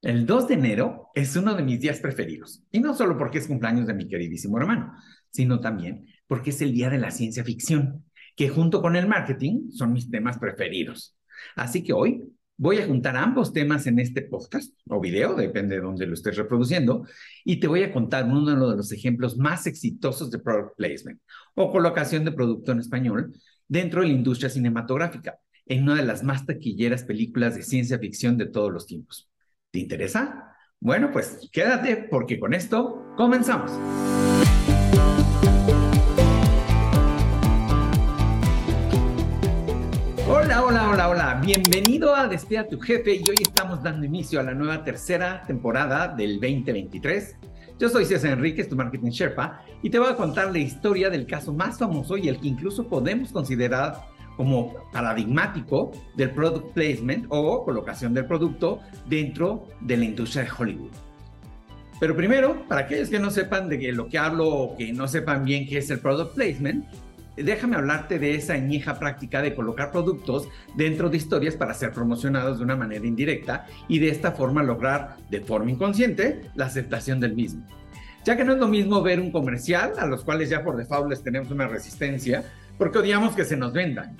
El 2 de enero es uno de mis días preferidos, y no solo porque es cumpleaños de mi queridísimo hermano, sino también porque es el día de la ciencia ficción, que junto con el marketing son mis temas preferidos. Así que hoy voy a juntar ambos temas en este podcast o video, depende de dónde lo estés reproduciendo, y te voy a contar uno de los ejemplos más exitosos de product placement o colocación de producto en español dentro de la industria cinematográfica, en una de las más taquilleras películas de ciencia ficción de todos los tiempos. ¿Te interesa? Bueno, pues quédate porque con esto comenzamos. Hola, hola, hola, hola. Bienvenido a Despida tu jefe y hoy estamos dando inicio a la nueva tercera temporada del 2023. Yo soy César Enríquez, tu marketing Sherpa, y te voy a contar la historia del caso más famoso y el que incluso podemos considerar como paradigmático del product placement o colocación del producto dentro de la industria de Hollywood. Pero primero, para aquellos que no sepan de lo que hablo o que no sepan bien qué es el product placement, déjame hablarte de esa añeja práctica de colocar productos dentro de historias para ser promocionados de una manera indirecta y de esta forma lograr de forma inconsciente la aceptación del mismo. Ya que no es lo mismo ver un comercial, a los cuales ya por default les tenemos una resistencia, porque odiamos que se nos vendan.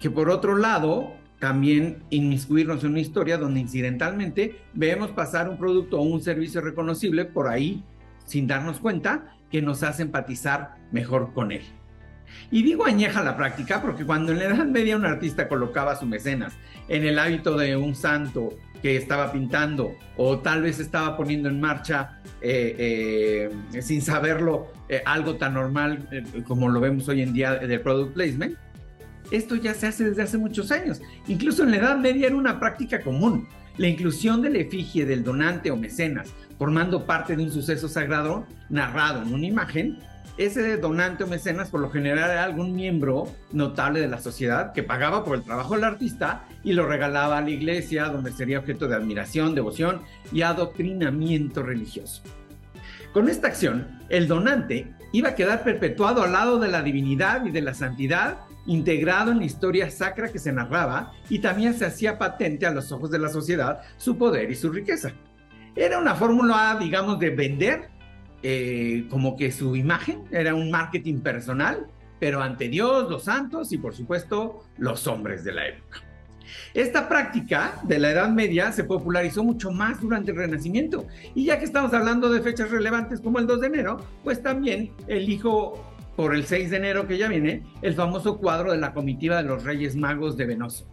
Que por otro lado, también inmiscuirnos en una historia donde incidentalmente vemos pasar un producto o un servicio reconocible por ahí sin darnos cuenta que nos hace empatizar mejor con él. Y digo añeja la práctica porque cuando en la Edad Media un artista colocaba su mecenas en el hábito de un santo que estaba pintando o tal vez estaba poniendo en marcha eh, eh, sin saberlo eh, algo tan normal como lo vemos hoy en día del product placement, esto ya se hace desde hace muchos años. Incluso en la Edad Media era una práctica común. La inclusión de la efigie del donante o mecenas formando parte de un suceso sagrado narrado en una imagen ese donante o mecenas por lo general era algún miembro notable de la sociedad que pagaba por el trabajo del artista y lo regalaba a la iglesia donde sería objeto de admiración, devoción y adoctrinamiento religioso. Con esta acción, el donante iba a quedar perpetuado al lado de la divinidad y de la santidad, integrado en la historia sacra que se narraba y también se hacía patente a los ojos de la sociedad su poder y su riqueza. Era una fórmula, digamos, de vender eh, como que su imagen era un marketing personal, pero ante Dios, los santos y por supuesto los hombres de la época. Esta práctica de la Edad Media se popularizó mucho más durante el Renacimiento. Y ya que estamos hablando de fechas relevantes como el 2 de enero, pues también elijo por el 6 de enero que ya viene el famoso cuadro de la comitiva de los Reyes Magos de Venoso.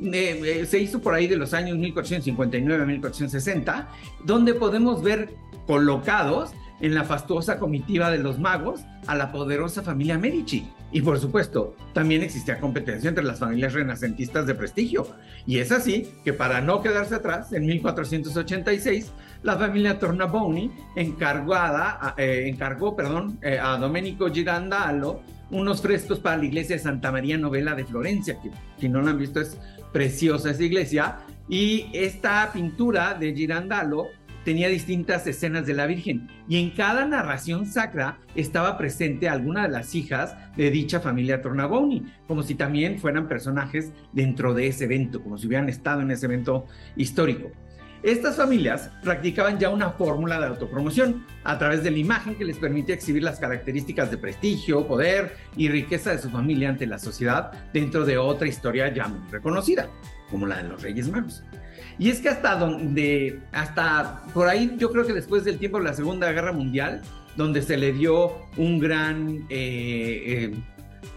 Eh, eh, se hizo por ahí de los años 1459 a 1460, donde podemos ver colocados en la fastuosa comitiva de los magos a la poderosa familia Medici. Y por supuesto, también existía competencia entre las familias renacentistas de prestigio. Y es así que para no quedarse atrás, en 1486, la familia Tornabuoni encargada, eh, encargó eh, a Domenico Girandalo unos frescos para la iglesia de Santa María Novella de Florencia, que si no la han visto es preciosa esa iglesia. Y esta pintura de Girandalo tenía distintas escenas de la Virgen y en cada narración sacra estaba presente alguna de las hijas de dicha familia Tornabuoni, como si también fueran personajes dentro de ese evento, como si hubieran estado en ese evento histórico. Estas familias practicaban ya una fórmula de autopromoción a través de la imagen que les permite exhibir las características de prestigio, poder y riqueza de su familia ante la sociedad dentro de otra historia ya muy reconocida, como la de los Reyes Magos. Y es que hasta donde, hasta por ahí, yo creo que después del tiempo de la Segunda Guerra Mundial, donde se le dio un gran, eh, eh,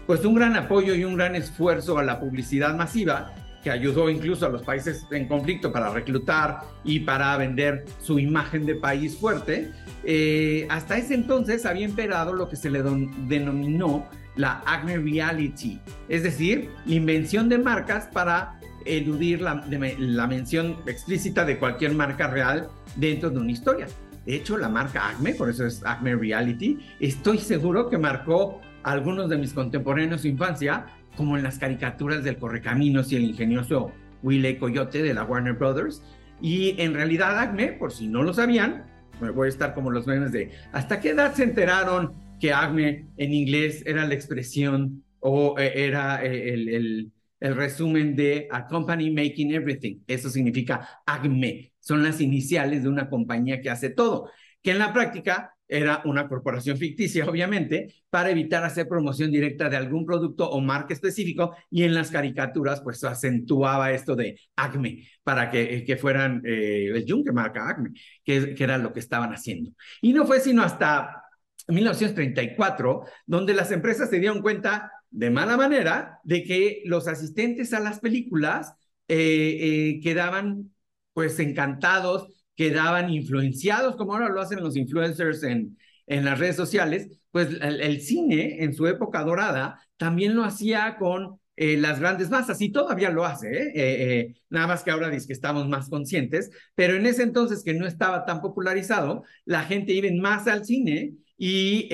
pues un gran apoyo y un gran esfuerzo a la publicidad masiva, que ayudó incluso a los países en conflicto para reclutar y para vender su imagen de país fuerte, eh, hasta ese entonces había imperado lo que se le denominó la Acme Reality, es decir, la invención de marcas para eludir la, la mención explícita de cualquier marca real dentro de una historia. De hecho, la marca Acme, por eso es Acme Reality, estoy seguro que marcó a algunos de mis contemporáneos de infancia, como en las caricaturas del Correcaminos y el ingenioso Willy Coyote de la Warner Brothers. Y en realidad Acme, por si no lo sabían, me voy a estar como los memes de ¿hasta qué edad se enteraron que Acme en inglés era la expresión o eh, era eh, el, el resumen de A Company Making Everything. Eso significa ACME. Son las iniciales de una compañía que hace todo, que en la práctica era una corporación ficticia, obviamente, para evitar hacer promoción directa de algún producto o marca específico y en las caricaturas pues acentuaba esto de Acme para que, que fueran eh, el yunque marca Acme, que, que era lo que estaban haciendo. Y no fue sino hasta 1934 donde las empresas se dieron cuenta de mala manera de que los asistentes a las películas eh, eh, quedaban pues encantados quedaban influenciados, como ahora lo hacen los influencers en, en las redes sociales, pues el, cine en su época dorada también lo hacía con eh, las grandes masas y todavía lo hace, ¿eh? Nada más que ahora dice que estamos más conscientes, pero en ese entonces que no estaba tan popularizado, la gente iba más al cine y,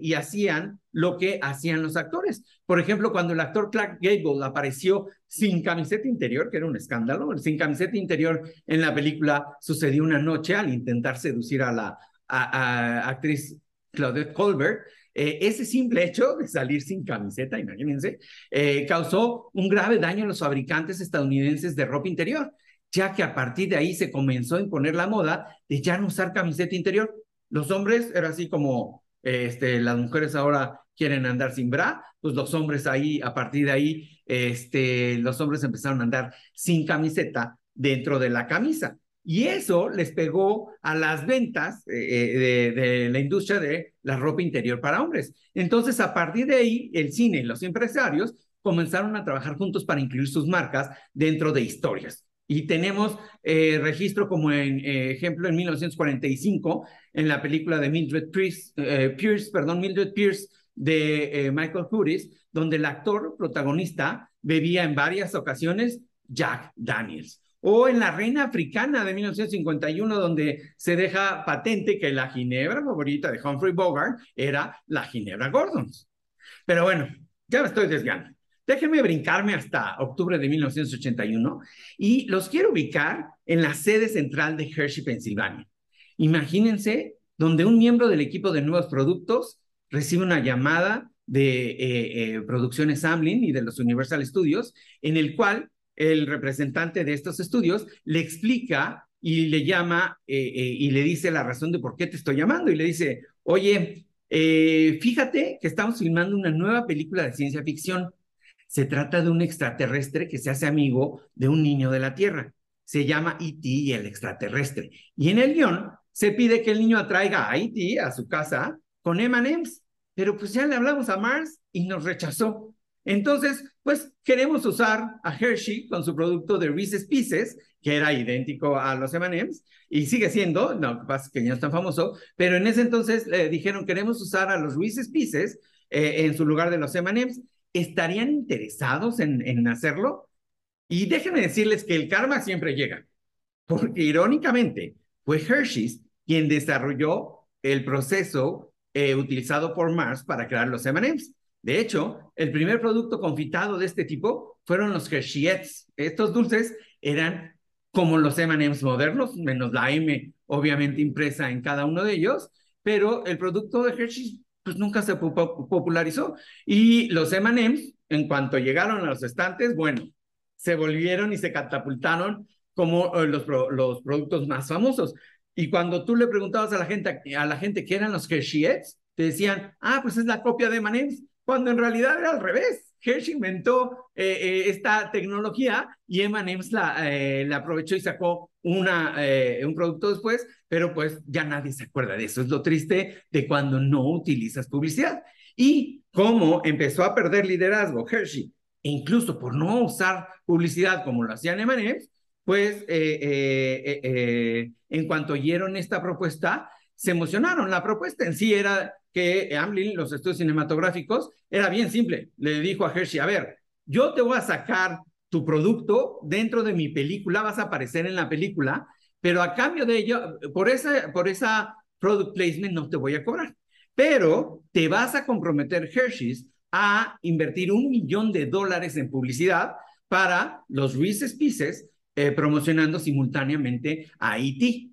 y hacían lo que hacían los actores. Por ejemplo, cuando el actor Clark Gable apareció sin camiseta interior, que era un escándalo, sin camiseta interior en la película sucedió una noche al intentar seducir a la actriz Claudette Colbert, eh, ese simple hecho de salir sin camiseta, imagínense, eh, causó un grave daño a los fabricantes estadounidenses de ropa interior, ya que a partir de ahí se comenzó a imponer la moda de ya no usar camiseta interior. Los hombres era así como este, las mujeres ahora quieren andar sin bra, pues los hombres ahí, a partir de ahí, este, los hombres empezaron a andar sin camiseta dentro de la camisa. Y eso les pegó a las ventas eh, eh, de, la industria de la ropa interior para hombres. Entonces, a partir de ahí, el cine y los empresarios comenzaron a trabajar juntos para incluir sus marcas dentro de historias. Y tenemos eh, registro como en ejemplo en 1945 en la película de Mildred Pierce, Pierce perdón, Mildred Pierce de Michael Curtis, donde el actor protagonista bebía en varias ocasiones Jack Daniels o en La Reina Africana de 1951, donde se deja patente que la ginebra favorita de Humphrey Bogart era la ginebra Gordons. Pero bueno, ya me estoy desviando. Déjenme brincarme hasta octubre de 1981 y los quiero ubicar en la sede central de Hershey, Pensilvania. Imagínense donde un miembro del equipo de nuevos productos recibe una llamada de eh, eh, Producciones Amblin y de los Universal Studios, en el cual el representante de estos estudios le explica y le llama eh, eh, y le dice la razón de por qué te estoy llamando y le dice, oye, eh, fíjate que estamos filmando una nueva película de ciencia ficción. Se trata de un extraterrestre que se hace amigo de un niño de la Tierra. Se llama E.T. y el extraterrestre. Y en el guion se pide que el niño atraiga a E.T. a su casa con M&M's. Pero pues ya le hablamos a Mars y nos rechazó. Entonces, pues queremos usar a Hershey con su producto de Reese's Pieces, que era idéntico a los M&M's, y sigue siendo, no, pasa que ya no es tan famoso, pero en ese entonces le dijeron, queremos usar a los Reese's Pieces eh, en su lugar de los M&M's. ¿Estarían interesados en, en hacerlo? Y déjenme decirles que el karma siempre llega, porque irónicamente fue Hershey's quien desarrolló el proceso eh, utilizado por Mars para crear los M&M's. De hecho, el primer producto confitado de este tipo fueron los Hershey's. Estos dulces eran como los M&M's modernos, menos la M obviamente impresa en cada uno de ellos, pero el producto de Hershey pues nunca se popularizó. Y los M&M's, en cuanto llegaron a los estantes, bueno, se volvieron y se catapultaron como eh, los, los productos más famosos. Y cuando tú le preguntabas a la gente, a la gente qué eran los Hershey's, te decían, ah, pues es la copia de M&M's cuando en realidad era al revés. Hershey inventó eh, eh, esta tecnología y M&M's la, eh, la, aprovechó y sacó una, un producto después, pero pues ya nadie se acuerda de eso. Es lo triste de cuando no utilizas publicidad. Y cómo empezó a perder liderazgo Hershey, e incluso por no usar publicidad como lo hacían M&M's, pues en cuanto oyeron esta propuesta, se emocionaron. La propuesta en sí era que Amblin, los estudios cinematográficos, era bien simple. Le dijo a Hershey, a ver, yo te voy a sacar tu producto dentro de mi película, vas a aparecer en la película, pero a cambio de ello, por esa, por esa product placement no te voy a cobrar. Pero te vas a comprometer, Hershey's, a invertir un millón de dólares en publicidad para los Reese's Pieces, eh, promocionando simultáneamente a E.T.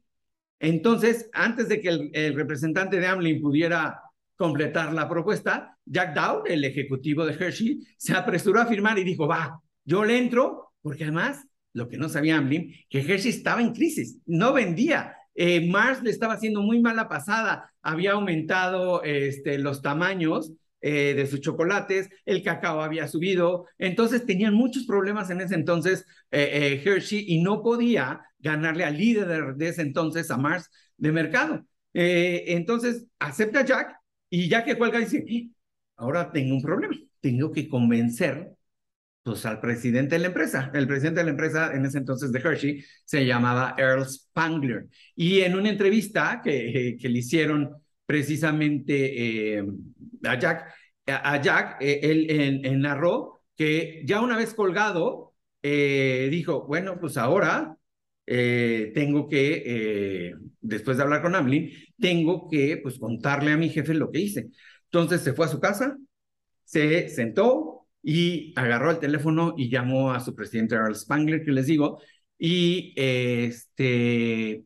Entonces, antes de que el, representante de Amblin pudiera completar la propuesta, Jack Dow, el ejecutivo de Hershey, se apresuró a firmar y dijo, va, yo le entro, porque además, lo que no sabía Amblin, que Hershey estaba en crisis, no vendía. Eh, Mars le estaba haciendo muy mala pasada, había aumentado este, los tamaños eh, de sus chocolates, el cacao había subido, entonces tenían muchos problemas en ese entonces eh, Hershey y no podía ganarle al líder de ese entonces, a Mars, de mercado. entonces acepta Jack y ya que cuelga dice, ahora tengo un problema, tengo que convencer pues al presidente de la empresa. El presidente de la empresa en ese entonces de Hershey se llamaba Earl Spangler. Y en una entrevista que, que le hicieron precisamente eh, a Jack, a, Jack eh, él, narró que ya una vez colgado, eh, dijo, bueno, pues ahora tengo que, después de hablar con Amlin, tengo que pues contarle a mi jefe lo que hice. Entonces se fue a su casa, se sentó y agarró el teléfono y llamó a su presidente Earl Spangler, que les digo, y este,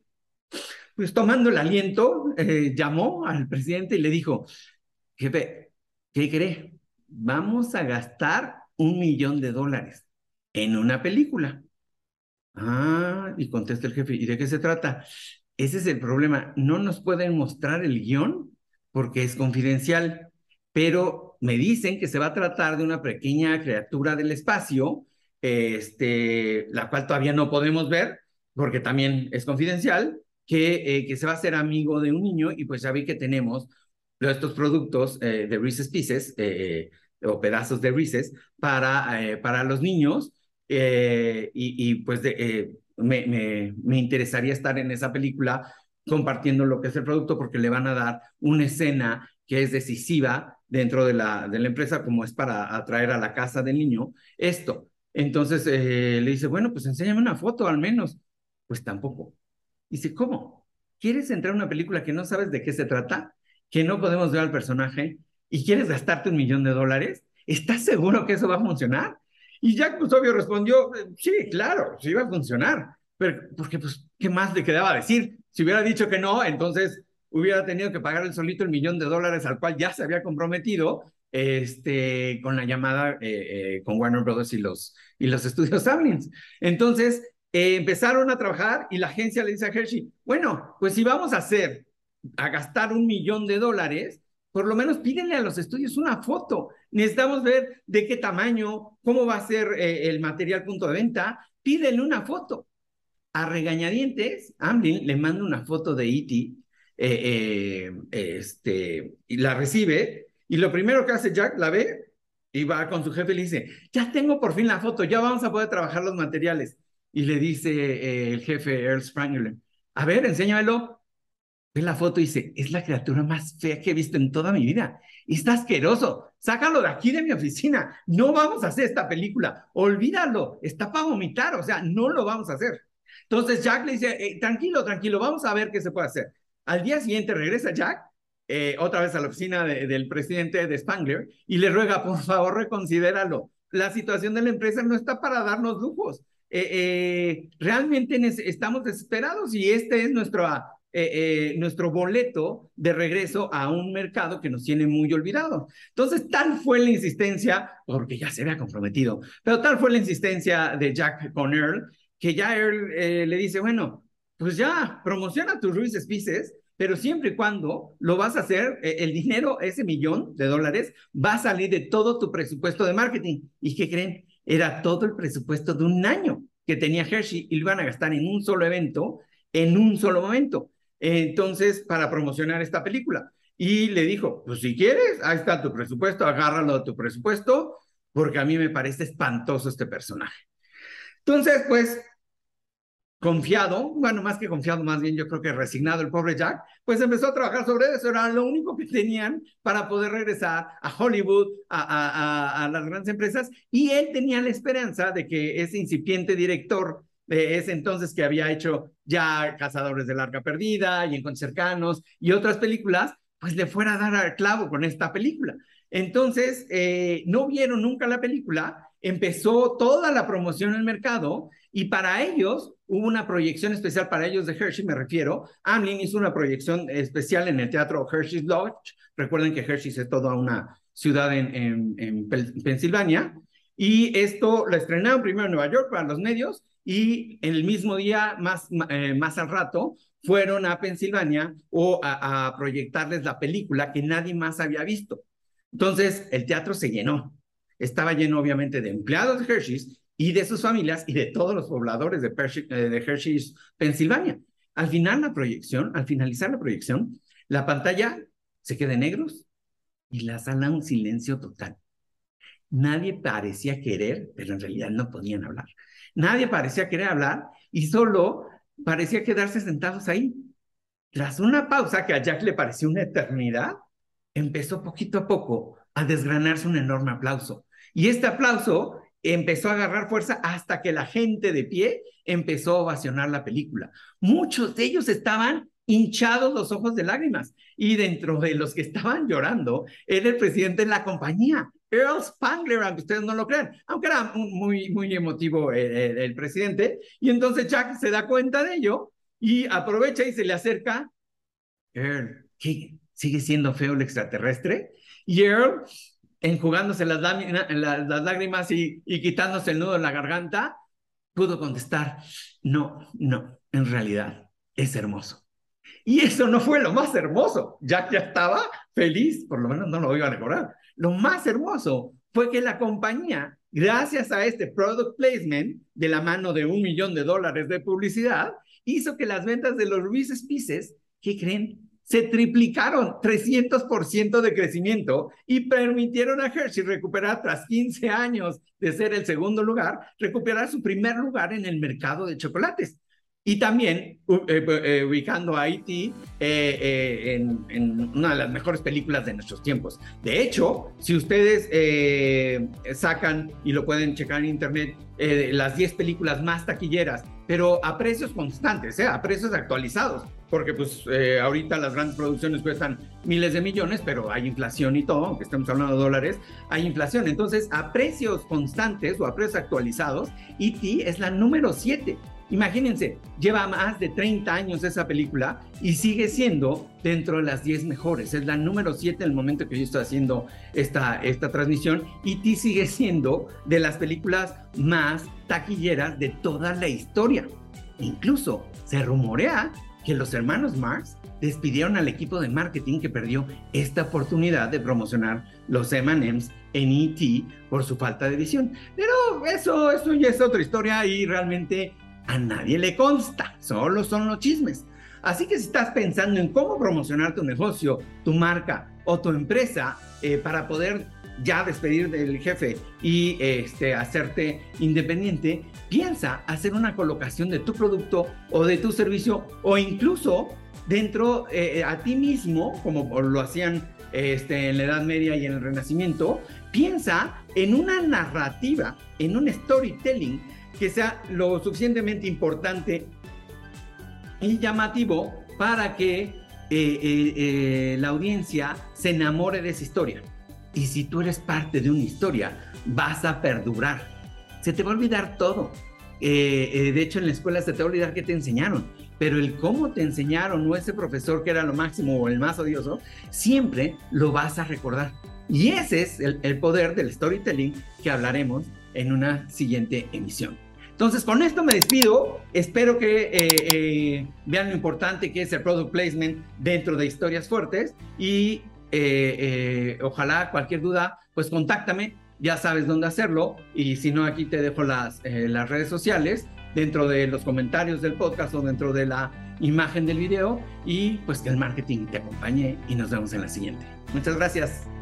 pues tomando el aliento, eh, llamó al presidente y le dijo, jefe, ¿qué cree? Vamos a gastar un millón de dólares en una película. Ah, y contesta el jefe, ¿y de qué se trata? Ese es el problema. No nos pueden mostrar el guion porque es confidencial, pero me dicen que se va a tratar de una pequeña criatura del espacio, este, la cual todavía no podemos ver porque también es confidencial, que, eh, que se va a hacer amigo de un niño y pues ya vi que tenemos estos productos eh, de Reese's Pieces eh, o pedazos de Reese's para, para los niños y, y, pues de, me, me, me interesaría estar en esa película compartiendo lo que es el producto porque le van a dar una escena que es decisiva dentro de la, de la empresa, como es para atraer a la casa del niño esto. Entonces eh, le dice, bueno, pues enséñame una foto al menos. Pues tampoco. Dice, ¿cómo? ¿Quieres entrar a una película que no sabes de qué se trata? Que no podemos ver al personaje y quieres gastarte un millón de dólares? ¿Estás seguro que eso va a funcionar? Y Jack, obvio, respondió, sí, claro, sí va a funcionar. Pero, porque, pues, ¿qué más le quedaba decir? Si hubiera dicho que no, entonces hubiera tenido que pagar el solito el millón de dólares al cual ya se había comprometido este, con la llamada eh, eh, con Warner Brothers y los, y los estudios Sablins. Entonces, eh, empezaron a trabajar y la agencia le dice a Hershey, bueno, pues si vamos a hacer, a gastar un millón de dólares, por lo menos pídenle a los estudios una foto. Necesitamos ver de qué tamaño, cómo va a ser el material punto de venta. Pídenle una foto a regañadientes, Amblin le manda una foto de E.T., eh, eh, este, y la recibe, y lo primero que hace Jack, la ve, y va con su jefe y le dice, ya tengo por fin la foto, ya vamos a poder trabajar los materiales. Y le dice eh, el jefe Earl Spangler, a ver, enséñamelo. Ve la foto y dice, es la criatura más fea que he visto en toda mi vida. Está asqueroso. Sácalo de aquí de mi oficina. No vamos a hacer esta película. Olvídalo. Está para vomitar. O sea, no lo vamos a hacer. Entonces Jack le dice, eh, tranquilo, tranquilo, vamos a ver qué se puede hacer. Al día siguiente regresa Jack, eh, otra vez a la oficina del presidente de Spangler, y le ruega, por favor, reconsidéralo. La situación de la empresa no está para darnos lujos. Eh, realmente estamos desesperados y este es nuestro, nuestro boleto de regreso a un mercado que nos tiene muy olvidado. Entonces, tal fue la insistencia, porque ya se había comprometido, pero tal fue la insistencia de Jack con Earl que ya él eh, le dice, bueno, pues ya promociona tus Ruiz Spices, pero siempre y cuando lo vas a hacer, eh, el dinero, ese millón de dólares, va a salir de todo tu presupuesto de marketing. ¿Y qué creen? Era todo el presupuesto de un año que tenía Hershey y lo iban a gastar en un solo evento, en un solo momento. Entonces, para promocionar esta película. Y le dijo, pues si quieres, ahí está tu presupuesto, agárralo de tu presupuesto, porque a mí me parece espantoso este personaje. Entonces, pues, confiado, bueno, más que confiado, más bien yo creo que resignado el pobre Jack, pues empezó a trabajar sobre eso, era lo único que tenían para poder regresar a Hollywood, a, las grandes empresas, y él tenía la esperanza de que ese incipiente director de ese entonces que había hecho ya Cazadores de Larga Perdida y Encuentros Cercanos y otras películas, pues le fuera a dar al clavo con esta película. Entonces, eh, no vieron nunca la película, empezó toda la promoción en el mercado y para ellos hubo una proyección especial para ellos de Hershey, me refiero. Amlin hizo una proyección especial en el teatro Hershey's Lodge. Recuerden que Hershey es toda una ciudad en, en, Pensilvania. Y esto lo estrenaron primero en Nueva York para los medios y el mismo día, más, eh, más al rato, fueron a Pensilvania o a, a proyectarles la película que nadie más había visto. Entonces, el teatro se llenó. Estaba lleno, obviamente, de empleados de Hershey's y de sus familias y de todos los pobladores de, eh, de Hershey's, Pensilvania. Al final la proyección, al finalizar la proyección, la pantalla se queda en negros y la sala un silencio total. Nadie parecía querer, pero en realidad no podían hablar. Nadie parecía querer hablar y solo parecía quedarse sentados ahí. Tras una pausa que a Jack le pareció una eternidad, empezó poquito a poco a desgranarse un enorme aplauso. Y este aplauso empezó a agarrar fuerza hasta que la gente de pie empezó a ovacionar la película. Muchos de ellos estaban hinchados los ojos de lágrimas y dentro de los que estaban llorando era el presidente de la compañía, Earl Spangler, aunque ustedes no lo crean, aunque era muy, muy emotivo el, el presidente. Y entonces Jack se da cuenta de ello y aprovecha y se le acerca. Earl, ¿qué? ¿Sigue siendo feo el extraterrestre? Y Earl enjugándose las, las, lágrimas y, y quitándose el nudo en la garganta, pudo contestar, no, no, en realidad es hermoso. Y eso no fue lo más hermoso. Jack ya estaba feliz, por lo menos no lo iba a recordar. Lo más hermoso fue que la compañía, gracias a este product placement de la mano de un millón de dólares de publicidad, hizo que las ventas de los Reese's Pieces, ¿qué creen? se triplicaron 300% de crecimiento y permitieron a Hershey recuperar, tras 15 años de ser el segundo lugar, recuperar su primer lugar en el mercado de chocolates. Y también eh, eh, ubicando a E.T. Eh, en, una de las mejores películas de nuestros tiempos. De hecho, si ustedes sacan y lo pueden checar en internet, las 10 películas más taquilleras, pero a precios constantes, a precios actualizados, porque pues ahorita las grandes producciones cuestan miles de millones, pero hay inflación y todo, aunque estemos hablando de dólares, hay inflación. Entonces, a precios constantes o a precios actualizados, E.T. es la número 7 Imagínense, lleva más de 30 años esa película y sigue siendo dentro de las 10 mejores. Es la número 7 en el momento que yo estoy haciendo esta, esta transmisión y sigue siendo de las películas más taquilleras de toda la historia. Incluso se rumorea que los hermanos Marx despidieron al equipo de marketing que perdió esta oportunidad de promocionar los M&M's en ET por su falta de visión. Pero eso, eso ya es otra historia y realmente a nadie le consta, solo son los chismes. Así que si estás pensando en cómo promocionar tu negocio, tu marca o tu empresa eh, para poder ya despedir del jefe y este, hacerte independiente, piensa hacer una colocación de tu producto o de tu servicio o incluso dentro eh, a ti mismo, como lo hacían este, en la Edad Media y en el Renacimiento, piensa en una narrativa, en un storytelling que sea lo suficientemente importante y llamativo para que eh, eh, eh, la audiencia se enamore de esa historia. Y si tú eres parte de una historia, vas a perdurar. Se te va a olvidar todo. de hecho, en la escuela se te va a olvidar qué te enseñaron. Pero el cómo te enseñaron o ese profesor que era lo máximo o el más odioso, siempre lo vas a recordar. Y ese es el poder del storytelling que hablaremos en una siguiente emisión. Entonces, con esto me despido. Espero que eh, eh, vean lo importante que es el product placement dentro de historias fuertes y eh, ojalá cualquier duda, pues contáctame. Ya sabes dónde hacerlo y si no, aquí te dejo las, las redes sociales dentro de los comentarios del podcast o dentro de la imagen del video y pues que el marketing te acompañe y nos vemos en la siguiente. Muchas gracias.